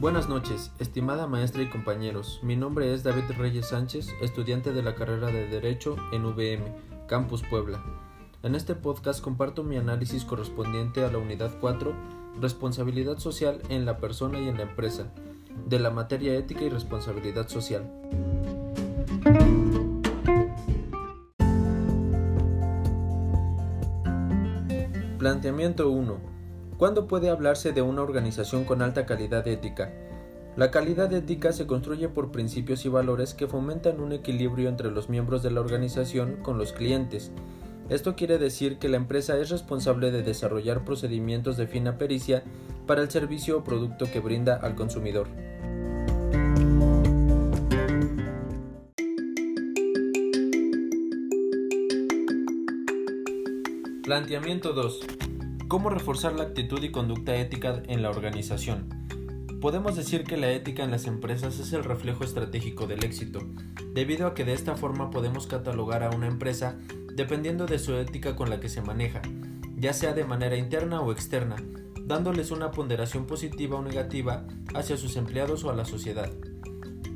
Buenas noches, estimada maestra y compañeros. Mi nombre es David Reyes Sánchez, estudiante de la carrera de Derecho en VM, Campus Puebla. En este podcast comparto mi análisis correspondiente a la unidad 4, Responsabilidad social en la persona y en la empresa, de la materia ética y responsabilidad social. Planteamiento 1. ¿Cuándo puede hablarse de una organización con alta calidad ética? La calidad ética se construye por principios y valores que fomentan un equilibrio entre los miembros de la organización con los clientes. Esto quiere decir que la empresa es responsable de desarrollar procedimientos de fina pericia para el servicio o producto que brinda al consumidor. Planteamiento 2. ¿Cómo reforzar la actitud y conducta ética en la organización? Podemos decir que la ética en las empresas es el reflejo estratégico del éxito, debido a que de esta forma podemos catalogar a una empresa dependiendo de su ética con la que se maneja, ya sea de manera interna o externa, dándoles una ponderación positiva o negativa hacia sus empleados o a la sociedad.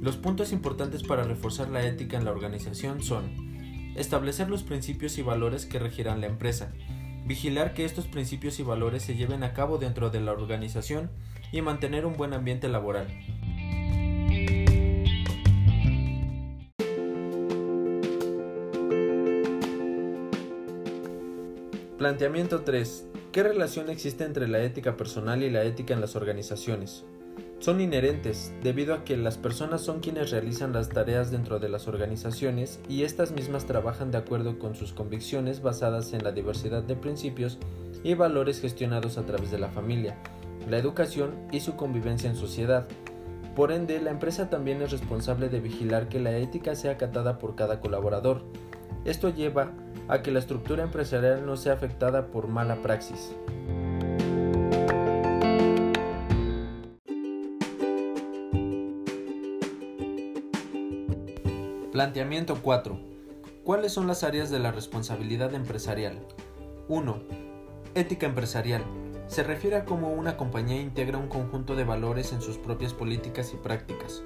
Los puntos importantes para reforzar la ética en la organización son establecer los principios y valores que regirán la empresa, vigilar que estos principios y valores se lleven a cabo dentro de la organización y mantener un buen ambiente laboral. Planteamiento 3. ¿Qué relación existe entre la ética personal y la ética en las organizaciones? Son inherentes, debido a que las personas son quienes realizan las tareas dentro de las organizaciones y estas mismas trabajan de acuerdo con sus convicciones basadas en la diversidad de principios y valores gestionados a través de la familia, la educación y su convivencia en sociedad. Por ende, la empresa también es responsable de vigilar que la ética sea acatada por cada colaborador. Esto lleva a que la estructura empresarial no sea afectada por mala praxis. Planteamiento 4. ¿Cuáles son las áreas de la responsabilidad empresarial? 1. Ética empresarial. Se refiere a cómo una compañía integra un conjunto de valores en sus propias políticas y prácticas.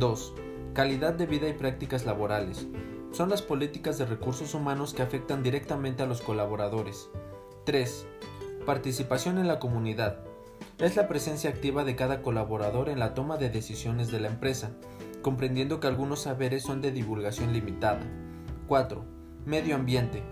2. Calidad de vida y prácticas laborales. Son las políticas de recursos humanos que afectan directamente a los colaboradores. 3. Participación en la comunidad. Es la presencia activa de cada colaborador en la toma de decisiones de la empresa comprendiendo que algunos saberes son de divulgación limitada. 4. Medio ambiente.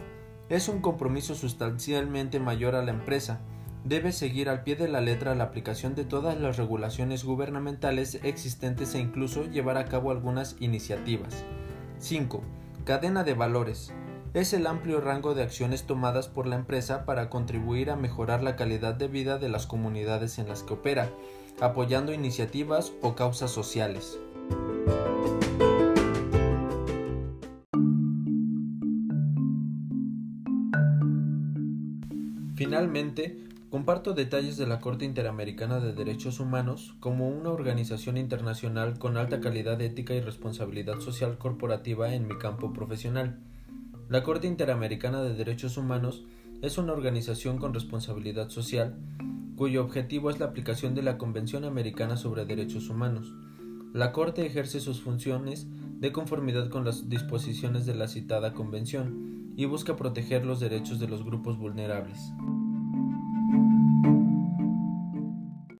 Es un compromiso sustancialmente mayor a la empresa. Debe seguir al pie de la letra la aplicación de todas las regulaciones gubernamentales existentes e incluso llevar a cabo algunas iniciativas. 5. Cadena de valores. Es el amplio rango de acciones tomadas por la empresa para contribuir a mejorar la calidad de vida de las comunidades en las que opera, apoyando iniciativas o causas sociales. Finalmente, comparto detalles de la Corte Interamericana de Derechos Humanos como una organización internacional con alta calidad ética y responsabilidad social corporativa en mi campo profesional. La Corte Interamericana de Derechos Humanos es una organización con responsabilidad social cuyo objetivo es la aplicación de la Convención Americana sobre Derechos Humanos. La Corte ejerce sus funciones de conformidad con las disposiciones de la citada Convención y busca proteger los derechos de los grupos vulnerables.